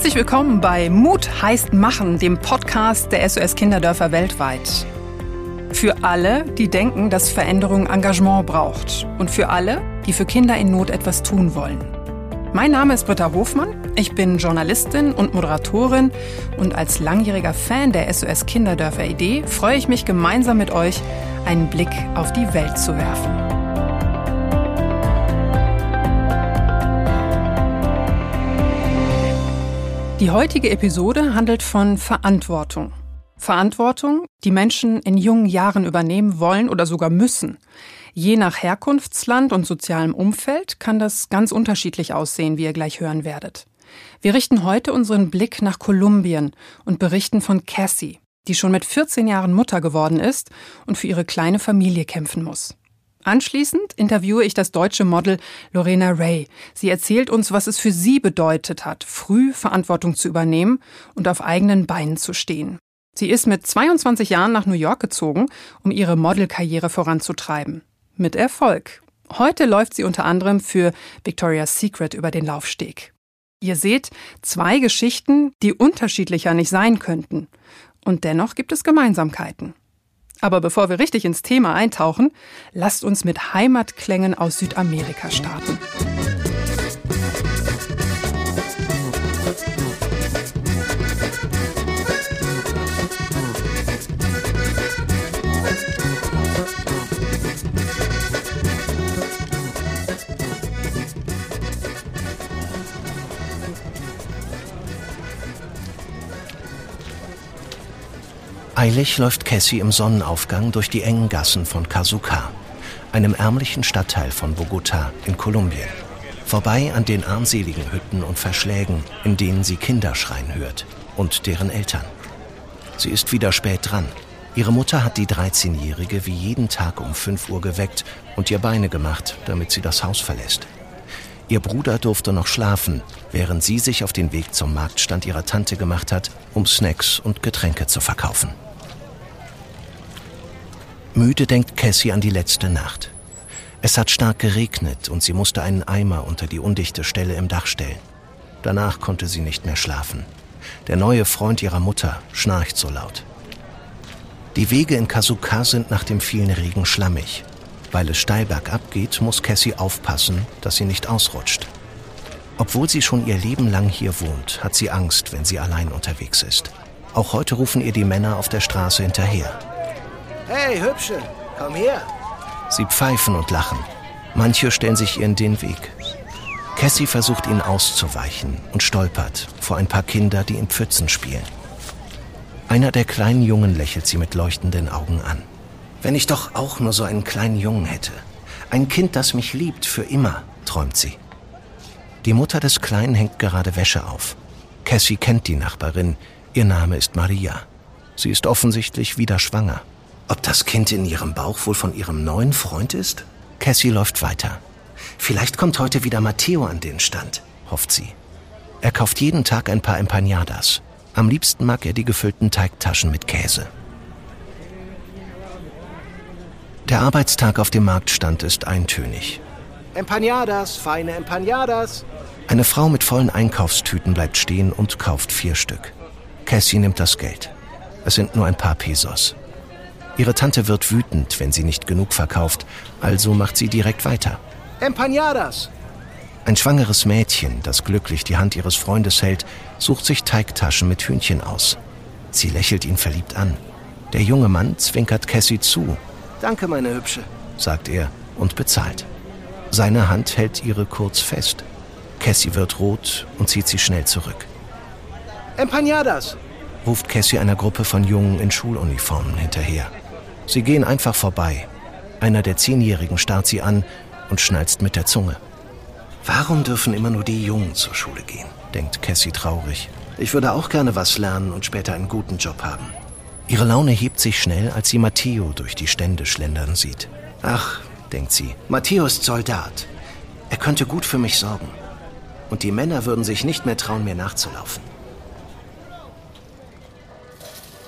Herzlich willkommen bei Mut heißt Machen, dem Podcast der SOS Kinderdörfer weltweit. Für alle, die denken, dass Veränderung Engagement braucht. Und für alle, die für Kinder in Not etwas tun wollen. Mein Name ist Britta Hofmann. Ich bin Journalistin und Moderatorin und als langjähriger Fan der SOS Kinderdörfer Idee freue ich mich gemeinsam mit euch, einen Blick auf die Welt zu werfen. Die heutige Episode handelt von Verantwortung. Verantwortung, die Menschen in jungen Jahren übernehmen wollen oder sogar müssen. Je nach Herkunftsland und sozialem Umfeld kann das ganz unterschiedlich aussehen, wie ihr gleich hören werdet. Wir richten heute unseren Blick nach Kolumbien und berichten von Cassie, die schon mit 14 Jahren Mutter geworden ist und für ihre kleine Familie kämpfen muss. Anschließend interviewe ich das deutsche Model Lorena Ray. Sie erzählt uns, was es für sie bedeutet hat, früh Verantwortung zu übernehmen und auf eigenen Beinen zu stehen. Sie ist mit 22 Jahren nach New York gezogen, um ihre Modelkarriere voranzutreiben. Mit Erfolg. Heute läuft sie unter anderem für Victoria's Secret über den Laufsteg. Ihr seht zwei Geschichten, die unterschiedlicher nicht sein könnten. Und dennoch gibt es Gemeinsamkeiten. Aber bevor wir richtig ins Thema eintauchen, lasst uns mit Heimatklängen aus Südamerika starten. Eilig läuft Cassie im Sonnenaufgang durch die engen Gassen von Casuca, einem ärmlichen Stadtteil von Bogotá in Kolumbien. Vorbei an den armseligen Hütten und Verschlägen, in denen sie Kinder schreien hört und deren Eltern. Sie ist wieder spät dran. Ihre Mutter hat die 13-Jährige wie jeden Tag um 5 Uhr geweckt und ihr Beine gemacht, damit sie das Haus verlässt. Ihr Bruder durfte noch schlafen, während sie sich auf den Weg zum Marktstand ihrer Tante gemacht hat, um Snacks und Getränke zu verkaufen. Müde denkt Cassie an die letzte Nacht. Es hat stark geregnet und sie musste einen Eimer unter die undichte Stelle im Dach stellen. Danach konnte sie nicht mehr schlafen. Der neue Freund ihrer Mutter schnarcht so laut. Die Wege in Kasuka sind nach dem vielen Regen schlammig. Weil es steil bergab geht, muss Cassie aufpassen, dass sie nicht ausrutscht. Obwohl sie schon ihr Leben lang hier wohnt, hat sie Angst, wenn sie allein unterwegs ist. Auch heute rufen ihr die Männer auf der Straße hinterher. Hey, Hübsche, komm her. Sie pfeifen und lachen. Manche stellen sich ihr in den Weg. Cassie versucht ihnen auszuweichen und stolpert vor ein paar Kinder, die in Pfützen spielen. Einer der kleinen Jungen lächelt sie mit leuchtenden Augen an. Wenn ich doch auch nur so einen kleinen Jungen hätte. Ein Kind, das mich liebt, für immer, träumt sie. Die Mutter des Kleinen hängt gerade Wäsche auf. Cassie kennt die Nachbarin. Ihr Name ist Maria. Sie ist offensichtlich wieder schwanger. Ob das Kind in ihrem Bauch wohl von ihrem neuen Freund ist? Cassie läuft weiter. Vielleicht kommt heute wieder Matteo an den Stand, hofft sie. Er kauft jeden Tag ein paar Empanadas. Am liebsten mag er die gefüllten Teigtaschen mit Käse. Der Arbeitstag auf dem Marktstand ist eintönig. Empanadas, feine Empanadas. Eine Frau mit vollen Einkaufstüten bleibt stehen und kauft vier Stück. Cassie nimmt das Geld. Es sind nur ein paar Pesos. Ihre Tante wird wütend, wenn sie nicht genug verkauft, also macht sie direkt weiter. Empanadas! Ein schwangeres Mädchen, das glücklich die Hand ihres Freundes hält, sucht sich Teigtaschen mit Hühnchen aus. Sie lächelt ihn verliebt an. Der junge Mann zwinkert Cassie zu. Danke, meine Hübsche, sagt er und bezahlt. Seine Hand hält ihre kurz fest. Cassie wird rot und zieht sie schnell zurück. Empanadas! ruft Cassie einer Gruppe von Jungen in Schuluniformen hinterher. Sie gehen einfach vorbei. Einer der Zehnjährigen starrt sie an und schnalzt mit der Zunge. Warum dürfen immer nur die Jungen zur Schule gehen? denkt Cassie traurig. Ich würde auch gerne was lernen und später einen guten Job haben. Ihre Laune hebt sich schnell, als sie Matteo durch die Stände schlendern sieht. Ach, denkt sie, Matteo ist Soldat. Er könnte gut für mich sorgen. Und die Männer würden sich nicht mehr trauen, mir nachzulaufen.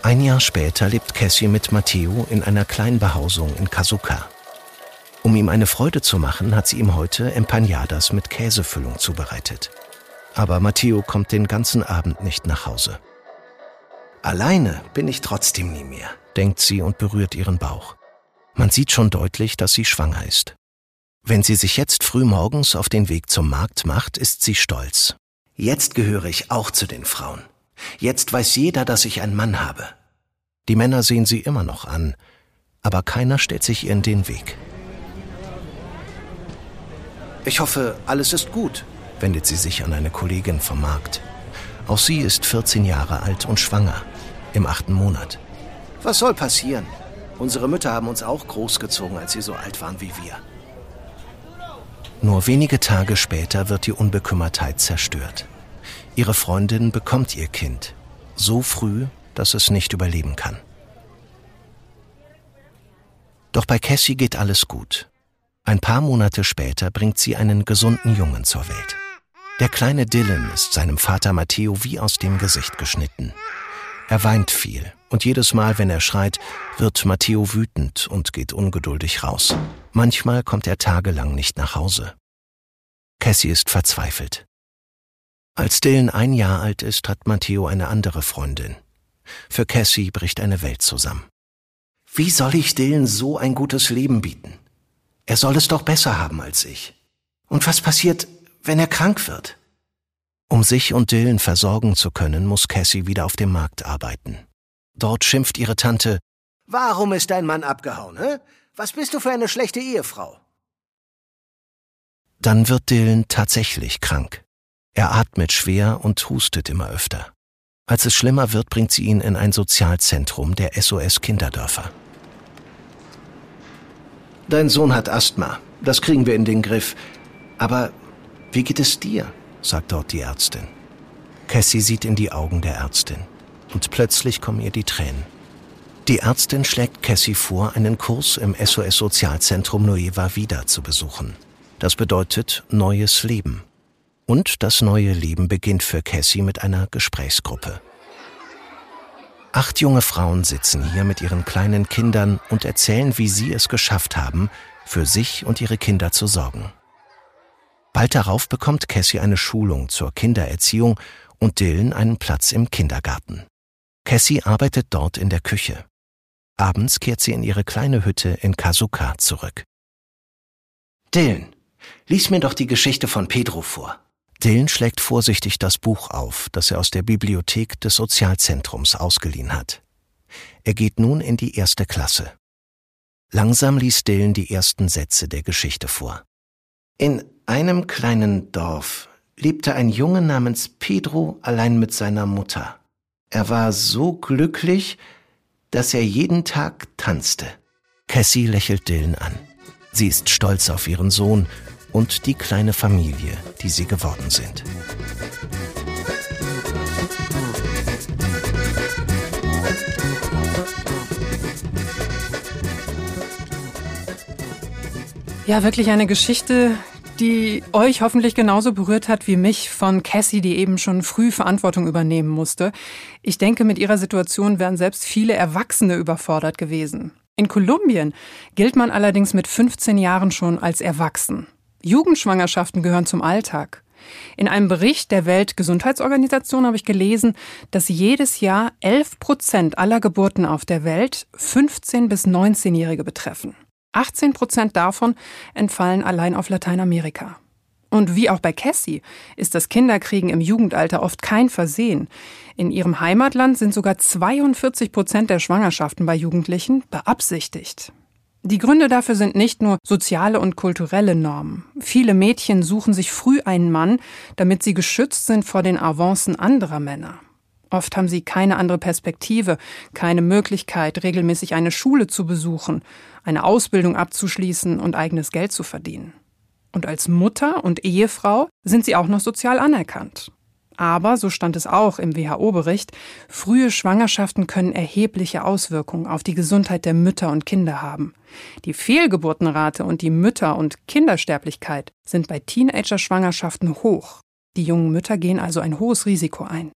Ein Jahr später lebt Cassie mit Matteo in einer kleinen Behausung in Kasuka. Um ihm eine Freude zu machen, hat sie ihm heute Empanadas mit Käsefüllung zubereitet. Aber Matteo kommt den ganzen Abend nicht nach Hause. Alleine bin ich trotzdem nie mehr, denkt sie und berührt ihren Bauch. Man sieht schon deutlich, dass sie schwanger ist. Wenn sie sich jetzt früh morgens auf den Weg zum Markt macht, ist sie stolz. Jetzt gehöre ich auch zu den Frauen. Jetzt weiß jeder, dass ich einen Mann habe. Die Männer sehen sie immer noch an, aber keiner stellt sich ihr in den Weg. Ich hoffe, alles ist gut, wendet sie sich an eine Kollegin vom Markt. Auch sie ist 14 Jahre alt und schwanger, im achten Monat. Was soll passieren? Unsere Mütter haben uns auch großgezogen, als sie so alt waren wie wir. Nur wenige Tage später wird die Unbekümmertheit zerstört. Ihre Freundin bekommt ihr Kind, so früh, dass es nicht überleben kann. Doch bei Cassie geht alles gut. Ein paar Monate später bringt sie einen gesunden Jungen zur Welt. Der kleine Dylan ist seinem Vater Matteo wie aus dem Gesicht geschnitten. Er weint viel und jedes Mal, wenn er schreit, wird Matteo wütend und geht ungeduldig raus. Manchmal kommt er tagelang nicht nach Hause. Cassie ist verzweifelt. Als Dylan ein Jahr alt ist, hat Matteo eine andere Freundin. Für Cassie bricht eine Welt zusammen. Wie soll ich Dylan so ein gutes Leben bieten? Er soll es doch besser haben als ich. Und was passiert, wenn er krank wird? Um sich und Dylan versorgen zu können, muss Cassie wieder auf dem Markt arbeiten. Dort schimpft ihre Tante Warum ist dein Mann abgehauen, hä? Was bist du für eine schlechte Ehefrau? Dann wird Dylan tatsächlich krank. Er atmet schwer und hustet immer öfter. Als es schlimmer wird, bringt sie ihn in ein Sozialzentrum der SOS Kinderdörfer. Dein Sohn hat Asthma. Das kriegen wir in den Griff. Aber wie geht es dir? sagt dort die Ärztin. Cassie sieht in die Augen der Ärztin und plötzlich kommen ihr die Tränen. Die Ärztin schlägt Cassie vor, einen Kurs im SOS Sozialzentrum Nueva Vida zu besuchen. Das bedeutet neues Leben. Und das neue Leben beginnt für Cassie mit einer Gesprächsgruppe. Acht junge Frauen sitzen hier mit ihren kleinen Kindern und erzählen, wie sie es geschafft haben, für sich und ihre Kinder zu sorgen. Bald darauf bekommt Cassie eine Schulung zur Kindererziehung und Dylan einen Platz im Kindergarten. Cassie arbeitet dort in der Küche. Abends kehrt sie in ihre kleine Hütte in Kasuka zurück. Dylan, lies mir doch die Geschichte von Pedro vor. Dylan schlägt vorsichtig das Buch auf, das er aus der Bibliothek des Sozialzentrums ausgeliehen hat. Er geht nun in die erste Klasse. Langsam liest Dylan die ersten Sätze der Geschichte vor. In einem kleinen Dorf lebte ein Junge namens Pedro allein mit seiner Mutter. Er war so glücklich, dass er jeden Tag tanzte. Cassie lächelt Dylan an. Sie ist stolz auf ihren Sohn und die kleine Familie, die sie geworden sind. Ja, wirklich eine Geschichte, die euch hoffentlich genauso berührt hat wie mich von Cassie, die eben schon früh Verantwortung übernehmen musste. Ich denke, mit ihrer Situation wären selbst viele Erwachsene überfordert gewesen. In Kolumbien gilt man allerdings mit 15 Jahren schon als erwachsen. Jugendschwangerschaften gehören zum Alltag. In einem Bericht der Weltgesundheitsorganisation habe ich gelesen, dass jedes Jahr 11 Prozent aller Geburten auf der Welt 15 bis 19-Jährige betreffen. 18 Prozent davon entfallen allein auf Lateinamerika. Und wie auch bei Cassie ist das Kinderkriegen im Jugendalter oft kein Versehen. In ihrem Heimatland sind sogar 42 Prozent der Schwangerschaften bei Jugendlichen beabsichtigt. Die Gründe dafür sind nicht nur soziale und kulturelle Normen. Viele Mädchen suchen sich früh einen Mann, damit sie geschützt sind vor den Avancen anderer Männer. Oft haben sie keine andere Perspektive, keine Möglichkeit, regelmäßig eine Schule zu besuchen, eine Ausbildung abzuschließen und eigenes Geld zu verdienen. Und als Mutter und Ehefrau sind sie auch noch sozial anerkannt. Aber, so stand es auch im WHO-Bericht, frühe Schwangerschaften können erhebliche Auswirkungen auf die Gesundheit der Mütter und Kinder haben. Die Fehlgeburtenrate und die Mütter- und Kindersterblichkeit sind bei Teenager-Schwangerschaften hoch. Die jungen Mütter gehen also ein hohes Risiko ein.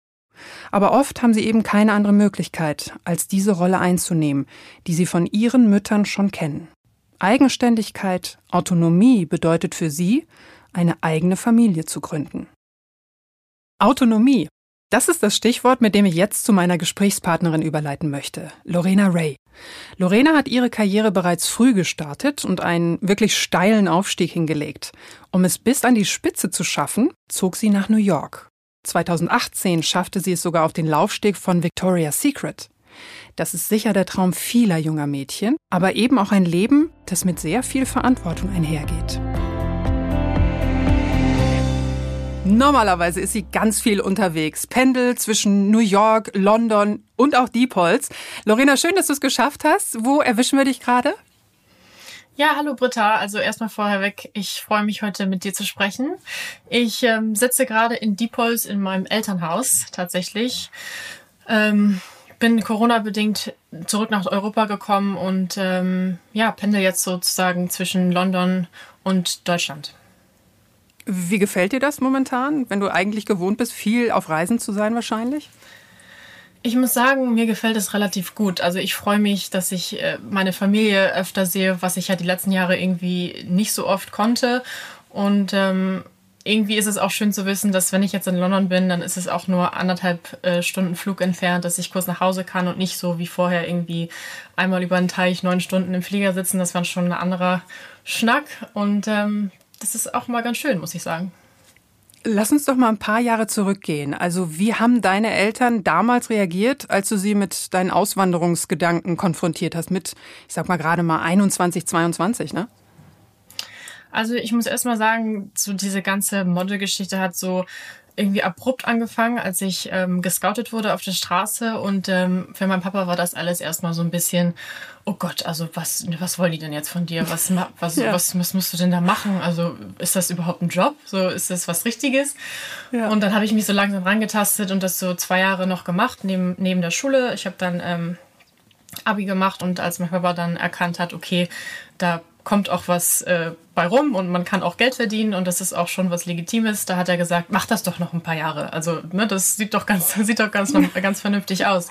Aber oft haben sie eben keine andere Möglichkeit, als diese Rolle einzunehmen, die sie von ihren Müttern schon kennen. Eigenständigkeit, Autonomie bedeutet für sie, eine eigene Familie zu gründen. Autonomie. Das ist das Stichwort, mit dem ich jetzt zu meiner Gesprächspartnerin überleiten möchte, Lorena Ray. Lorena hat ihre Karriere bereits früh gestartet und einen wirklich steilen Aufstieg hingelegt. Um es bis an die Spitze zu schaffen, zog sie nach New York. 2018 schaffte sie es sogar auf den Laufsteg von Victoria's Secret. Das ist sicher der Traum vieler junger Mädchen, aber eben auch ein Leben, das mit sehr viel Verantwortung einhergeht. Normalerweise ist sie ganz viel unterwegs, pendelt zwischen New York, London und auch Diepholz. Lorena, schön, dass du es geschafft hast. Wo erwischen wir dich gerade? Ja, hallo Britta. Also erstmal vorher weg. Ich freue mich heute mit dir zu sprechen. Ich ähm, sitze gerade in Diepholz in meinem Elternhaus tatsächlich. Ähm, bin Corona-bedingt zurück nach Europa gekommen und ähm, ja, pendel jetzt sozusagen zwischen London und Deutschland. Wie gefällt dir das momentan, wenn du eigentlich gewohnt bist, viel auf Reisen zu sein wahrscheinlich? Ich muss sagen, mir gefällt es relativ gut. Also ich freue mich, dass ich äh, meine Familie öfter sehe, was ich ja die letzten Jahre irgendwie nicht so oft konnte. Und ähm, irgendwie ist es auch schön zu wissen, dass wenn ich jetzt in London bin, dann ist es auch nur anderthalb äh, Stunden Flug entfernt, dass ich kurz nach Hause kann und nicht so wie vorher irgendwie einmal über den Teich neun Stunden im Flieger sitzen. Das war schon ein anderer Schnack. Und ähm, das ist auch mal ganz schön, muss ich sagen. Lass uns doch mal ein paar Jahre zurückgehen. Also wie haben deine Eltern damals reagiert, als du sie mit deinen Auswanderungsgedanken konfrontiert hast, mit, ich sag mal gerade mal 21, 22, ne? Also ich muss erst mal sagen, so diese ganze Modelgeschichte hat so irgendwie abrupt angefangen, als ich ähm, gescoutet wurde auf der Straße. Und ähm, für meinen Papa war das alles erstmal so ein bisschen, oh Gott, also was, was wollen die denn jetzt von dir? Was, was, ja. was, was musst du denn da machen? Also ist das überhaupt ein Job? So ist das was Richtiges? Ja. Und dann habe ich mich so langsam rangetastet und das so zwei Jahre noch gemacht, neben, neben der Schule. Ich habe dann ähm, Abi gemacht und als mein Papa dann erkannt hat, okay, da kommt auch was äh, bei rum und man kann auch Geld verdienen und das ist auch schon was Legitimes. Da hat er gesagt, mach das doch noch ein paar Jahre. Also ne, das sieht doch ganz, sieht doch ganz, ganz vernünftig aus.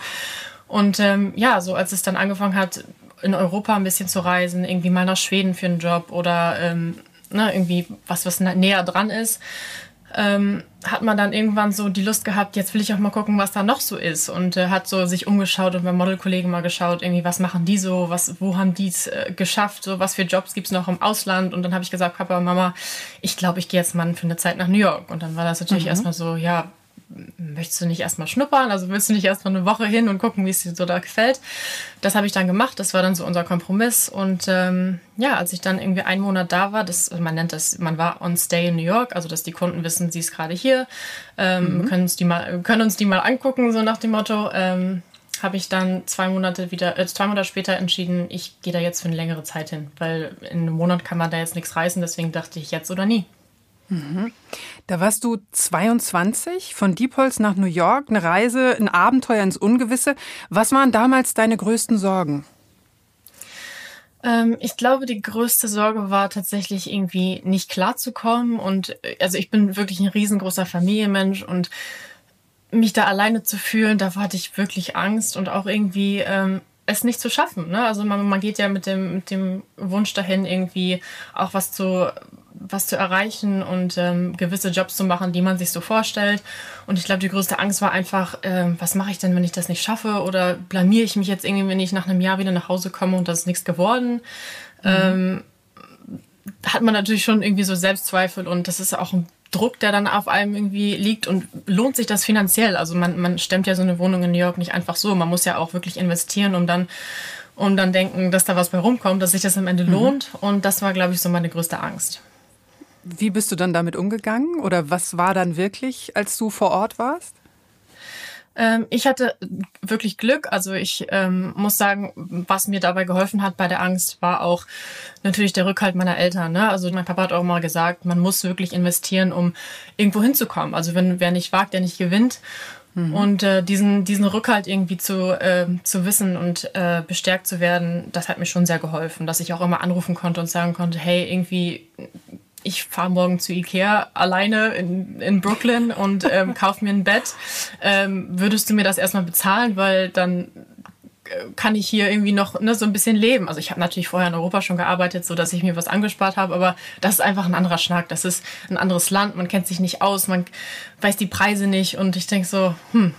Und ähm, ja, so als es dann angefangen hat, in Europa ein bisschen zu reisen, irgendwie mal nach Schweden für einen Job oder ähm, ne, irgendwie was, was näher dran ist, ähm, hat man dann irgendwann so die Lust gehabt, jetzt will ich auch mal gucken, was da noch so ist. Und äh, hat so sich umgeschaut und bei Modelkollegen mal geschaut, irgendwie, was machen die so, was, wo haben die es äh, geschafft, so was für Jobs gibt es noch im Ausland. Und dann habe ich gesagt, Papa, Mama, ich glaube, ich gehe jetzt mal für eine Zeit nach New York. Und dann war das natürlich mhm. erstmal so, ja, möchtest du nicht erstmal schnuppern? Also willst du nicht erstmal eine Woche hin und gucken, wie es dir so da gefällt? Das habe ich dann gemacht. Das war dann so unser Kompromiss. Und ähm, ja, als ich dann irgendwie einen Monat da war, das, man nennt das, man war on stay in New York, also dass die Kunden wissen, sie ist gerade hier, ähm, mhm. können, uns die mal, können uns die mal angucken, so nach dem Motto. Ähm, habe ich dann zwei Monate wieder, äh, zwei Monate später entschieden, ich gehe da jetzt für eine längere Zeit hin, weil in einem Monat kann man da jetzt nichts reißen, deswegen dachte ich jetzt oder nie. Da warst du 22, von Diepholz nach New York, eine Reise, ein Abenteuer ins Ungewisse. Was waren damals deine größten Sorgen? Ähm, ich glaube, die größte Sorge war tatsächlich irgendwie nicht klarzukommen. Und äh, also ich bin wirklich ein riesengroßer Familienmensch und mich da alleine zu fühlen, da hatte ich wirklich Angst und auch irgendwie ähm, es nicht zu schaffen. Ne? Also man, man geht ja mit dem, mit dem Wunsch dahin, irgendwie auch was zu was zu erreichen und ähm, gewisse Jobs zu machen, die man sich so vorstellt. Und ich glaube, die größte Angst war einfach, ähm, was mache ich denn, wenn ich das nicht schaffe? Oder blamiere ich mich jetzt irgendwie, wenn ich nach einem Jahr wieder nach Hause komme und das ist nichts geworden? Mhm. Ähm, hat man natürlich schon irgendwie so Selbstzweifel und das ist auch ein Druck, der dann auf einem irgendwie liegt und lohnt sich das finanziell? Also man, man stemmt ja so eine Wohnung in New York nicht einfach so. Man muss ja auch wirklich investieren, um dann und dann denken, dass da was bei rumkommt, dass sich das am Ende mhm. lohnt. Und das war, glaube ich, so meine größte Angst. Wie bist du dann damit umgegangen? Oder was war dann wirklich, als du vor Ort warst? Ähm, ich hatte wirklich Glück. Also ich ähm, muss sagen, was mir dabei geholfen hat bei der Angst, war auch natürlich der Rückhalt meiner Eltern. Ne? Also mein Papa hat auch mal gesagt, man muss wirklich investieren, um irgendwo hinzukommen. Also wenn wer nicht wagt, der nicht gewinnt. Mhm. Und äh, diesen, diesen Rückhalt irgendwie zu, äh, zu wissen und äh, bestärkt zu werden, das hat mir schon sehr geholfen, dass ich auch immer anrufen konnte und sagen konnte, hey, irgendwie ich fahre morgen zu Ikea alleine in, in Brooklyn und ähm, kauf mir ein Bett. Ähm, würdest du mir das erstmal bezahlen, weil dann kann ich hier irgendwie noch ne, so ein bisschen leben. Also ich habe natürlich vorher in Europa schon gearbeitet, so dass ich mir was angespart habe, aber das ist einfach ein anderer Schnack. Das ist ein anderes Land, man kennt sich nicht aus, man weiß die Preise nicht und ich denke so, hm,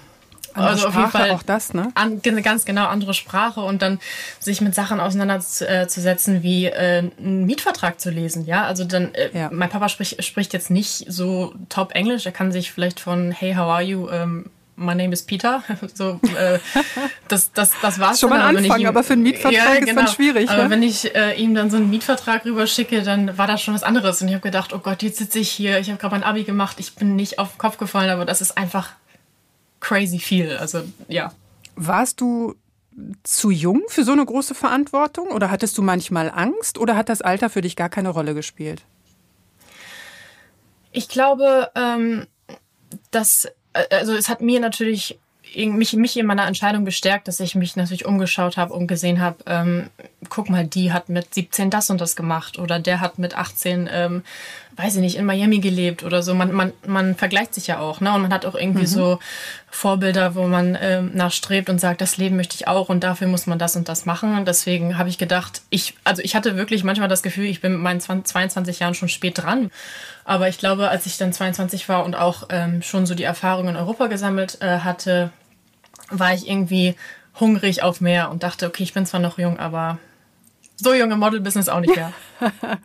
andere also Sprache, auf jeden Fall auch das, ne? An, ganz genau andere Sprache und dann sich mit Sachen auseinanderzusetzen, wie äh, einen Mietvertrag zu lesen. Ja, also dann, äh, ja. mein Papa spricht, spricht jetzt nicht so top Englisch. Er kann sich vielleicht von Hey, how are you? Ähm, My name is Peter. so, äh, das, das, das war's schon. Mal ein Anfang, ihm, aber für einen Mietvertrag ja, genau. ist dann genau. schwierig. Aber ja? wenn ich äh, ihm dann so einen Mietvertrag rüberschicke, dann war das schon was anderes. Und ich habe gedacht, oh Gott, jetzt sitze ich hier, ich habe gerade mein Abi gemacht, ich bin nicht auf den Kopf gefallen, aber das ist einfach crazy viel. Also ja. Warst du zu jung für so eine große Verantwortung oder hattest du manchmal Angst oder hat das Alter für dich gar keine Rolle gespielt? Ich glaube, ähm, dass äh, also es hat mir natürlich mich, mich in meiner Entscheidung bestärkt, dass ich mich natürlich umgeschaut habe und gesehen habe, ähm, guck mal, die hat mit 17 das und das gemacht oder der hat mit 18, ähm, weiß ich nicht, in Miami gelebt oder so. Man, man, man vergleicht sich ja auch, ne? Und man hat auch irgendwie mhm. so Vorbilder, wo man ähm, nachstrebt und sagt, das Leben möchte ich auch und dafür muss man das und das machen. Und deswegen habe ich gedacht, ich, also ich hatte wirklich manchmal das Gefühl, ich bin mit meinen 20, 22 Jahren schon spät dran. Aber ich glaube, als ich dann 22 war und auch ähm, schon so die Erfahrung in Europa gesammelt äh, hatte, war ich irgendwie hungrig auf mehr und dachte, okay, ich bin zwar noch jung, aber so junge Model-Business auch nicht mehr.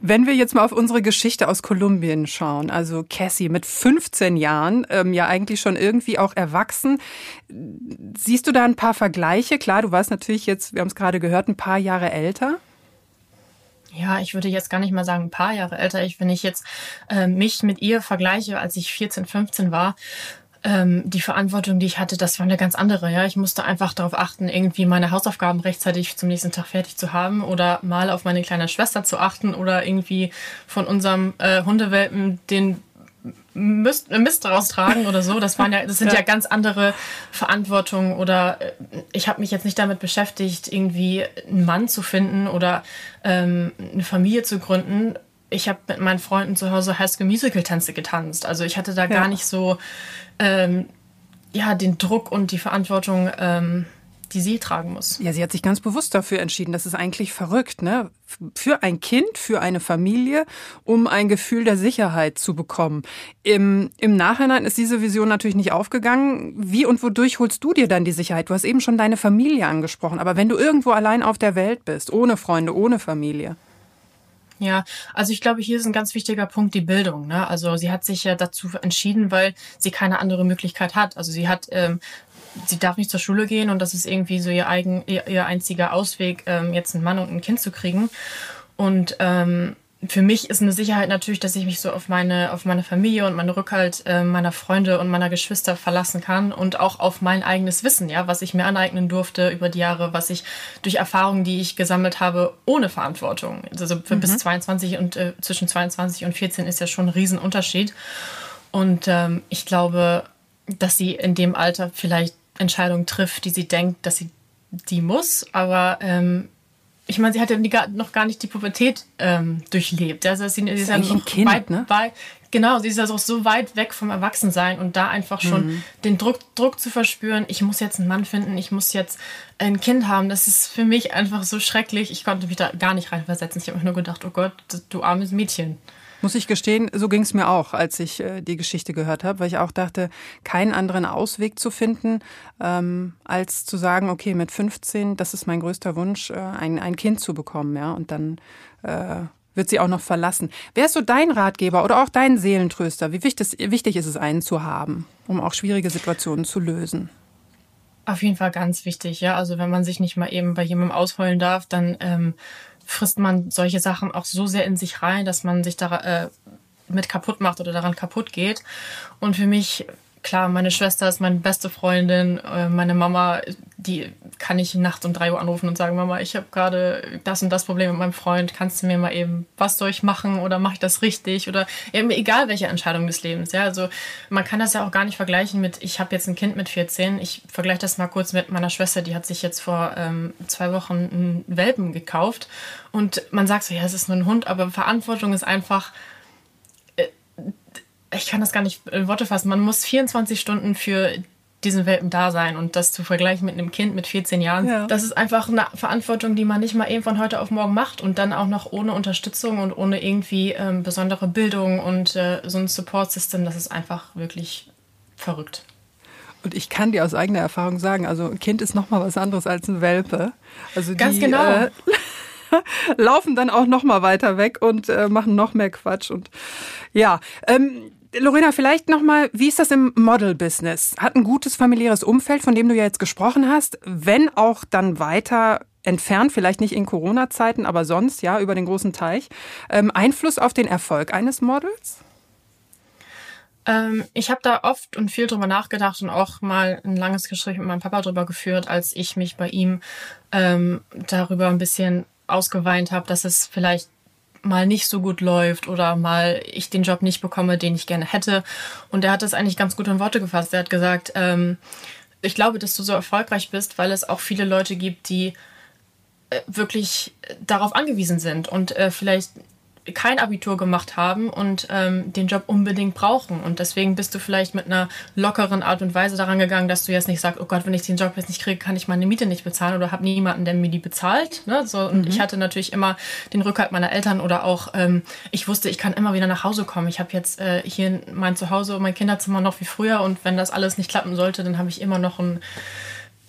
Wenn wir jetzt mal auf unsere Geschichte aus Kolumbien schauen, also Cassie mit 15 Jahren, ähm, ja eigentlich schon irgendwie auch erwachsen, siehst du da ein paar Vergleiche? Klar, du warst natürlich jetzt, wir haben es gerade gehört, ein paar Jahre älter. Ja, ich würde jetzt gar nicht mal sagen ein paar Jahre älter. Ich, wenn ich jetzt äh, mich mit ihr vergleiche, als ich 14, 15 war, ähm, die Verantwortung, die ich hatte, das war eine ganz andere. Ja, ich musste einfach darauf achten, irgendwie meine Hausaufgaben rechtzeitig zum nächsten Tag fertig zu haben oder mal auf meine kleine Schwester zu achten oder irgendwie von unserem äh, Hundewelpen den Mist, Mist raustragen oder so. Das waren ja, das sind ja, ja ganz andere Verantwortungen. Oder äh, ich habe mich jetzt nicht damit beschäftigt, irgendwie einen Mann zu finden oder ähm, eine Familie zu gründen. Ich habe mit meinen Freunden zu Hause High School Musical Tänze getanzt. Also ich hatte da ja. gar nicht so ähm, ja, den Druck und die Verantwortung, ähm, die sie tragen muss. Ja, sie hat sich ganz bewusst dafür entschieden. Das ist eigentlich verrückt, ne? Für ein Kind, für eine Familie, um ein Gefühl der Sicherheit zu bekommen. Im, Im Nachhinein ist diese Vision natürlich nicht aufgegangen. Wie und wodurch holst du dir dann die Sicherheit? Du hast eben schon deine Familie angesprochen. Aber wenn du irgendwo allein auf der Welt bist, ohne Freunde, ohne Familie, ja, also ich glaube, hier ist ein ganz wichtiger Punkt die Bildung. Ne? Also sie hat sich ja dazu entschieden, weil sie keine andere Möglichkeit hat. Also sie hat, ähm, sie darf nicht zur Schule gehen und das ist irgendwie so ihr eigen, ihr, ihr einziger Ausweg, ähm, jetzt einen Mann und ein Kind zu kriegen. Und ähm, für mich ist eine Sicherheit natürlich, dass ich mich so auf meine, auf meine Familie und meinen Rückhalt äh, meiner Freunde und meiner Geschwister verlassen kann und auch auf mein eigenes Wissen, ja, was ich mir aneignen durfte über die Jahre, was ich durch Erfahrungen, die ich gesammelt habe, ohne Verantwortung. Also für mhm. bis 22 und äh, zwischen 22 und 14 ist ja schon ein Riesenunterschied. Und ähm, ich glaube, dass sie in dem Alter vielleicht Entscheidungen trifft, die sie denkt, dass sie die muss, aber ähm, ich meine, sie hat ja noch gar nicht die Pubertät ähm, durchlebt. Also sie, sie ist, ja ein Kind, weit, ne? Weit, genau, sie ist also so weit weg vom Erwachsensein und da einfach schon mhm. den Druck, Druck zu verspüren, ich muss jetzt einen Mann finden, ich muss jetzt ein Kind haben, das ist für mich einfach so schrecklich. Ich konnte mich da gar nicht reinversetzen. Ich habe mir nur gedacht, oh Gott, du armes Mädchen. Muss ich gestehen, so ging es mir auch, als ich äh, die Geschichte gehört habe, weil ich auch dachte, keinen anderen Ausweg zu finden, ähm, als zu sagen, okay, mit 15, das ist mein größter Wunsch, äh, ein, ein Kind zu bekommen, ja, und dann äh, wird sie auch noch verlassen. Wer ist so dein Ratgeber oder auch dein Seelentröster? Wie wichtig, wichtig ist es, einen zu haben, um auch schwierige Situationen zu lösen? Auf jeden Fall ganz wichtig, ja. Also wenn man sich nicht mal eben bei jemandem ausheulen darf, dann ähm, frisst man solche Sachen auch so sehr in sich rein, dass man sich da äh, mit kaputt macht oder daran kaputt geht. Und für mich klar, meine Schwester ist meine beste Freundin, äh, meine Mama, die kann ich nachts um drei Uhr anrufen und sagen, Mama, ich habe gerade das und das Problem mit meinem Freund, kannst du mir mal eben, was soll ich machen oder mache ich das richtig? Oder eben egal welche Entscheidung des Lebens, ja, also man kann das ja auch gar nicht vergleichen mit, ich habe jetzt ein Kind mit 14, ich vergleiche das mal kurz mit meiner Schwester, die hat sich jetzt vor ähm, zwei Wochen einen Welpen gekauft. Und man sagt so, ja, es ist nur ein Hund, aber Verantwortung ist einfach ich kann das gar nicht in Worte fassen. Man muss 24 Stunden für diesen Welpen da sein und das zu vergleichen mit einem Kind mit 14 Jahren, ja. das ist einfach eine Verantwortung, die man nicht mal eben von heute auf morgen macht und dann auch noch ohne Unterstützung und ohne irgendwie ähm, besondere Bildung und äh, so ein Support-System, das ist einfach wirklich verrückt. Und ich kann dir aus eigener Erfahrung sagen, also ein Kind ist noch mal was anderes als ein Welpe. Also Ganz die, genau. Äh, laufen dann auch noch mal weiter weg und äh, machen noch mehr Quatsch und ja. Ähm, Lorena, vielleicht nochmal, wie ist das im Model-Business? Hat ein gutes familiäres Umfeld, von dem du ja jetzt gesprochen hast, wenn auch dann weiter entfernt, vielleicht nicht in Corona-Zeiten, aber sonst, ja, über den großen Teich, ähm, Einfluss auf den Erfolg eines Models? Ähm, ich habe da oft und viel drüber nachgedacht und auch mal ein langes Gespräch mit meinem Papa drüber geführt, als ich mich bei ihm ähm, darüber ein bisschen ausgeweint habe, dass es vielleicht mal nicht so gut läuft oder mal ich den Job nicht bekomme, den ich gerne hätte. Und er hat das eigentlich ganz gut in Worte gefasst. Er hat gesagt, ähm, ich glaube, dass du so erfolgreich bist, weil es auch viele Leute gibt, die äh, wirklich darauf angewiesen sind und äh, vielleicht kein Abitur gemacht haben und ähm, den Job unbedingt brauchen. Und deswegen bist du vielleicht mit einer lockeren Art und Weise daran gegangen, dass du jetzt nicht sagst, oh Gott, wenn ich den Job jetzt nicht kriege, kann ich meine Miete nicht bezahlen oder habe niemanden, der mir die bezahlt. Ne? So, und mhm. ich hatte natürlich immer den Rückhalt meiner Eltern oder auch, ähm, ich wusste, ich kann immer wieder nach Hause kommen. Ich habe jetzt äh, hier mein Zuhause, mein Kinderzimmer noch wie früher und wenn das alles nicht klappen sollte, dann habe ich immer noch ein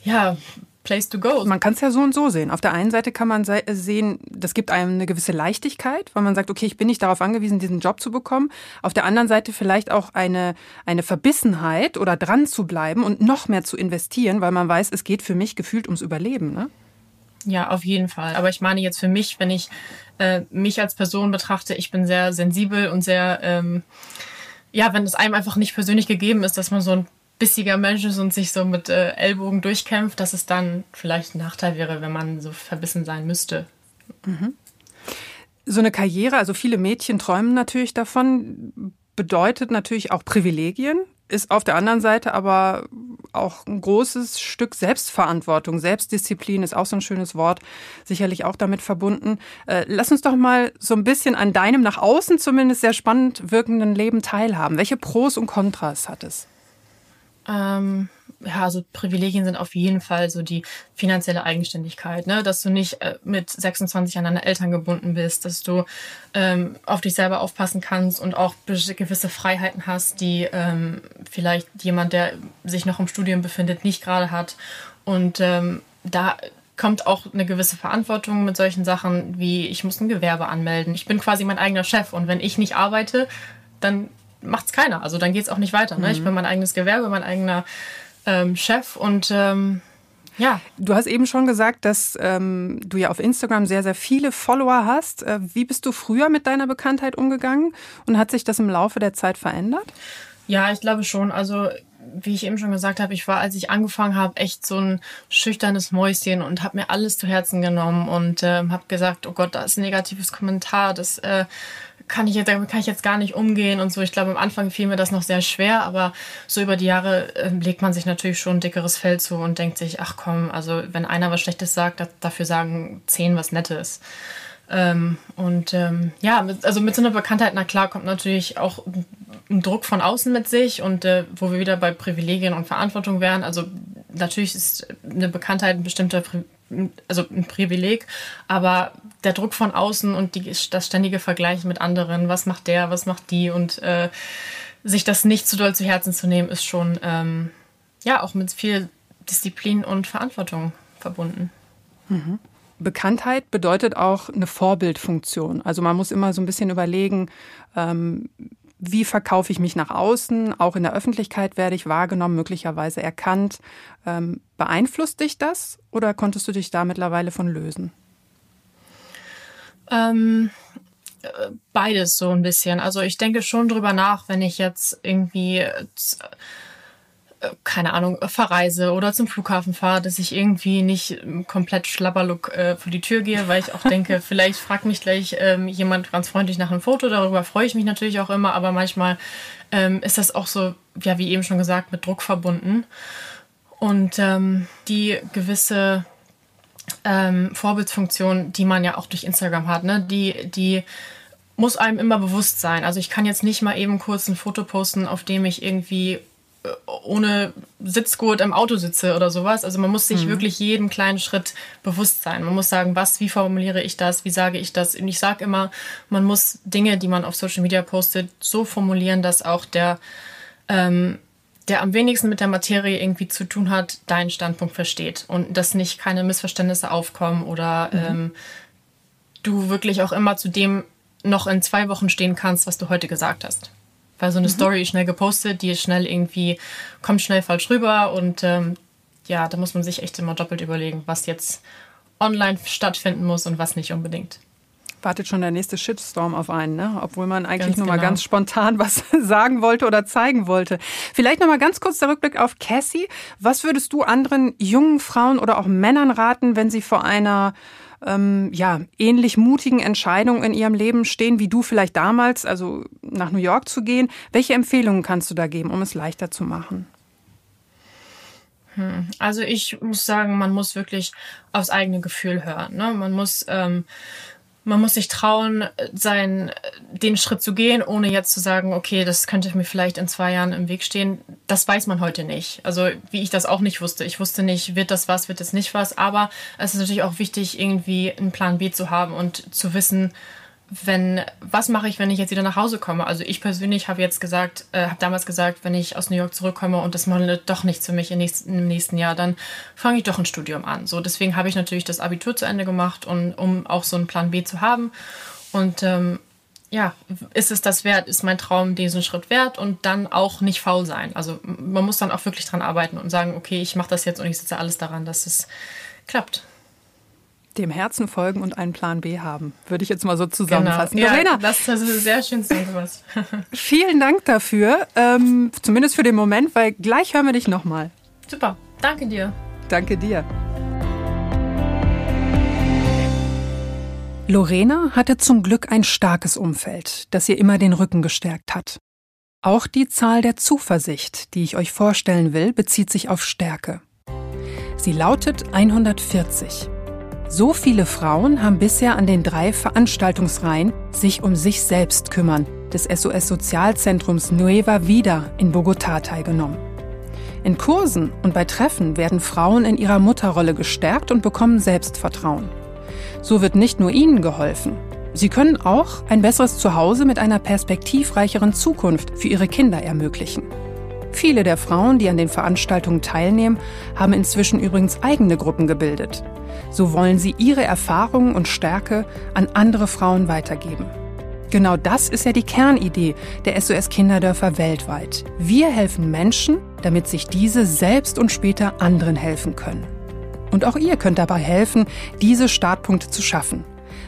ja, Place to go. Man kann es ja so und so sehen. Auf der einen Seite kann man sehen, das gibt einem eine gewisse Leichtigkeit, weil man sagt, okay, ich bin nicht darauf angewiesen, diesen Job zu bekommen. Auf der anderen Seite vielleicht auch eine, eine Verbissenheit oder dran zu bleiben und noch mehr zu investieren, weil man weiß, es geht für mich gefühlt ums Überleben. Ne? Ja, auf jeden Fall. Aber ich meine jetzt für mich, wenn ich äh, mich als Person betrachte, ich bin sehr sensibel und sehr, ähm, ja, wenn es einem einfach nicht persönlich gegeben ist, dass man so ein bissiger Mensch ist und sich so mit äh, Ellbogen durchkämpft, dass es dann vielleicht ein Nachteil wäre, wenn man so verbissen sein müsste. Mhm. So eine Karriere, also viele Mädchen träumen natürlich davon, bedeutet natürlich auch Privilegien, ist auf der anderen Seite aber auch ein großes Stück Selbstverantwortung. Selbstdisziplin ist auch so ein schönes Wort, sicherlich auch damit verbunden. Äh, lass uns doch mal so ein bisschen an deinem nach außen zumindest sehr spannend wirkenden Leben teilhaben. Welche Pros und Kontras hat es? Ähm, ja, also Privilegien sind auf jeden Fall so die finanzielle Eigenständigkeit, ne? dass du nicht äh, mit 26 an deine Eltern gebunden bist, dass du ähm, auf dich selber aufpassen kannst und auch gewisse Freiheiten hast, die ähm, vielleicht jemand, der sich noch im Studium befindet, nicht gerade hat. Und ähm, da kommt auch eine gewisse Verantwortung mit solchen Sachen wie ich muss ein Gewerbe anmelden. Ich bin quasi mein eigener Chef und wenn ich nicht arbeite, dann macht's keiner. Also dann geht's auch nicht weiter. Ne? Mhm. Ich bin mein eigenes Gewerbe, mein eigener ähm, Chef und ähm, ja. Du hast eben schon gesagt, dass ähm, du ja auf Instagram sehr, sehr viele Follower hast. Äh, wie bist du früher mit deiner Bekanntheit umgegangen und hat sich das im Laufe der Zeit verändert? Ja, ich glaube schon. Also wie ich eben schon gesagt habe, ich war, als ich angefangen habe, echt so ein schüchternes Mäuschen und habe mir alles zu Herzen genommen und äh, habe gesagt, oh Gott, da ist ein negatives Kommentar, das äh, kann ich jetzt, damit kann ich jetzt gar nicht umgehen und so. Ich glaube, am Anfang fiel mir das noch sehr schwer, aber so über die Jahre äh, legt man sich natürlich schon ein dickeres Fell zu und denkt sich, ach komm, also wenn einer was Schlechtes sagt, dafür sagen zehn was Nettes. Ähm, und ähm, ja, also mit so einer Bekanntheit, na klar, kommt natürlich auch ein Druck von außen mit sich und äh, wo wir wieder bei Privilegien und Verantwortung wären. Also natürlich ist eine Bekanntheit ein bestimmter Pri also ein Privileg, aber der Druck von außen und die, das ständige Vergleichen mit anderen, was macht der, was macht die und äh, sich das nicht zu doll zu Herzen zu nehmen, ist schon ähm, ja auch mit viel Disziplin und Verantwortung verbunden. Mhm. Bekanntheit bedeutet auch eine Vorbildfunktion. Also man muss immer so ein bisschen überlegen, ähm, wie verkaufe ich mich nach außen? Auch in der Öffentlichkeit werde ich wahrgenommen, möglicherweise erkannt. Ähm, beeinflusst dich das oder konntest du dich da mittlerweile von lösen? Ähm, äh, beides so ein bisschen. Also ich denke schon drüber nach, wenn ich jetzt irgendwie äh, keine Ahnung, verreise oder zum Flughafen fahre, dass ich irgendwie nicht komplett schlabberlook äh, vor die Tür gehe, weil ich auch denke, vielleicht fragt mich gleich ähm, jemand ganz freundlich nach einem Foto. Darüber freue ich mich natürlich auch immer, aber manchmal ähm, ist das auch so, ja, wie eben schon gesagt, mit Druck verbunden. Und ähm, die gewisse ähm, Vorbildsfunktion, die man ja auch durch Instagram hat, ne, die, die muss einem immer bewusst sein. Also ich kann jetzt nicht mal eben kurz ein Foto posten, auf dem ich irgendwie ohne Sitzgurt im Auto sitze oder sowas. Also man muss sich mhm. wirklich jeden kleinen Schritt bewusst sein. Man muss sagen, was, wie formuliere ich das, wie sage ich das. Und ich sage immer, man muss Dinge, die man auf Social Media postet, so formulieren, dass auch der, ähm, der am wenigsten mit der Materie irgendwie zu tun hat, deinen Standpunkt versteht und dass nicht keine Missverständnisse aufkommen oder mhm. ähm, du wirklich auch immer zu dem noch in zwei Wochen stehen kannst, was du heute gesagt hast. Weil so eine mhm. Story ist schnell gepostet, die ist schnell irgendwie, kommt schnell falsch rüber und ähm, ja, da muss man sich echt immer doppelt überlegen, was jetzt online stattfinden muss und was nicht unbedingt. Wartet schon der nächste Shitstorm auf einen, ne? obwohl man eigentlich ganz nur genau. mal ganz spontan was sagen wollte oder zeigen wollte. Vielleicht noch mal ganz kurz der Rückblick auf Cassie. Was würdest du anderen jungen Frauen oder auch Männern raten, wenn sie vor einer ähm, ja, ähnlich mutigen Entscheidungen in ihrem Leben stehen, wie du vielleicht damals, also nach New York zu gehen. Welche Empfehlungen kannst du da geben, um es leichter zu machen? Hm. Also ich muss sagen, man muss wirklich aufs eigene Gefühl hören. Ne? Man muss ähm, man muss sich trauen, sein, den Schritt zu gehen, ohne jetzt zu sagen, okay, das könnte mir vielleicht in zwei Jahren im Weg stehen. Das weiß man heute nicht. Also wie ich das auch nicht wusste. Ich wusste nicht, wird das was, wird das nicht was. Aber es ist natürlich auch wichtig, irgendwie einen Plan B zu haben und zu wissen, wenn, was mache ich, wenn ich jetzt wieder nach Hause komme? Also ich persönlich habe jetzt gesagt, äh, habe damals gesagt, wenn ich aus New York zurückkomme und das Model doch nichts für mich im nächsten, im nächsten Jahr, dann fange ich doch ein Studium an. So, deswegen habe ich natürlich das Abitur zu Ende gemacht, und, um auch so einen Plan B zu haben. Und ähm, ja, ist es das wert? Ist mein Traum diesen Schritt wert? Und dann auch nicht faul sein. Also man muss dann auch wirklich dran arbeiten und sagen, okay, ich mache das jetzt und ich setze alles daran, dass es klappt dem Herzen folgen und einen Plan B haben, würde ich jetzt mal so zusammenfassen. Genau. Ja, das, das ist sehr schön zusammengefasst. Vielen Dank dafür, ähm, zumindest für den Moment, weil gleich hören wir dich nochmal. Super, danke dir. Danke dir. Lorena hatte zum Glück ein starkes Umfeld, das ihr immer den Rücken gestärkt hat. Auch die Zahl der Zuversicht, die ich euch vorstellen will, bezieht sich auf Stärke. Sie lautet 140. So viele Frauen haben bisher an den drei Veranstaltungsreihen sich um sich selbst kümmern des SOS-Sozialzentrums Nueva Vida in Bogotá teilgenommen. In Kursen und bei Treffen werden Frauen in ihrer Mutterrolle gestärkt und bekommen Selbstvertrauen. So wird nicht nur ihnen geholfen. Sie können auch ein besseres Zuhause mit einer perspektivreicheren Zukunft für ihre Kinder ermöglichen. Viele der Frauen, die an den Veranstaltungen teilnehmen, haben inzwischen übrigens eigene Gruppen gebildet. So wollen sie ihre Erfahrungen und Stärke an andere Frauen weitergeben. Genau das ist ja die Kernidee der SOS Kinderdörfer weltweit. Wir helfen Menschen, damit sich diese selbst und später anderen helfen können. Und auch ihr könnt dabei helfen, diese Startpunkte zu schaffen.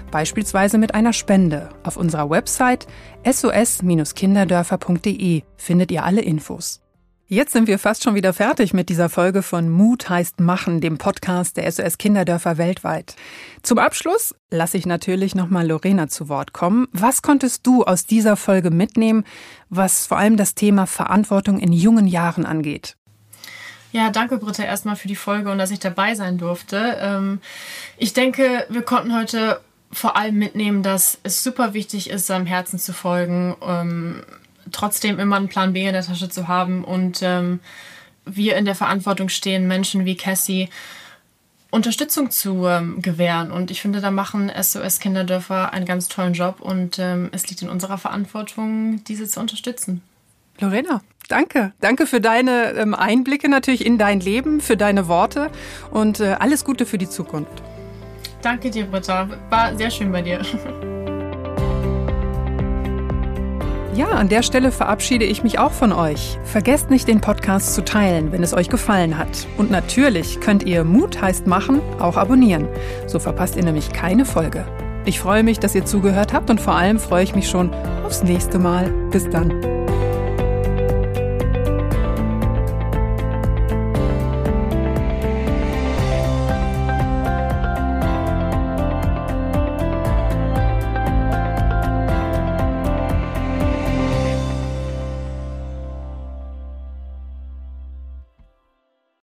Beispielsweise mit einer Spende. Auf unserer Website sos-kinderdörfer.de findet ihr alle Infos. Jetzt sind wir fast schon wieder fertig mit dieser Folge von Mut heißt Machen, dem Podcast der SOS Kinderdörfer weltweit. Zum Abschluss lasse ich natürlich nochmal Lorena zu Wort kommen. Was konntest du aus dieser Folge mitnehmen, was vor allem das Thema Verantwortung in jungen Jahren angeht? Ja, danke Britta erstmal für die Folge und dass ich dabei sein durfte. Ähm, ich denke, wir konnten heute vor allem mitnehmen, dass es super wichtig ist, seinem Herzen zu folgen ähm, trotzdem immer einen Plan B in der Tasche zu haben und ähm, wir in der Verantwortung stehen, Menschen wie Cassie Unterstützung zu ähm, gewähren. Und ich finde, da machen SOS Kinderdörfer einen ganz tollen Job und ähm, es liegt in unserer Verantwortung, diese zu unterstützen. Lorena, danke. Danke für deine ähm, Einblicke natürlich in dein Leben, für deine Worte und äh, alles Gute für die Zukunft. Danke dir, Britta. War sehr schön bei dir. Ja, an der Stelle verabschiede ich mich auch von euch. Vergesst nicht, den Podcast zu teilen, wenn es euch gefallen hat. Und natürlich könnt ihr Mut heißt machen auch abonnieren. So verpasst ihr nämlich keine Folge. Ich freue mich, dass ihr zugehört habt und vor allem freue ich mich schon aufs nächste Mal. Bis dann.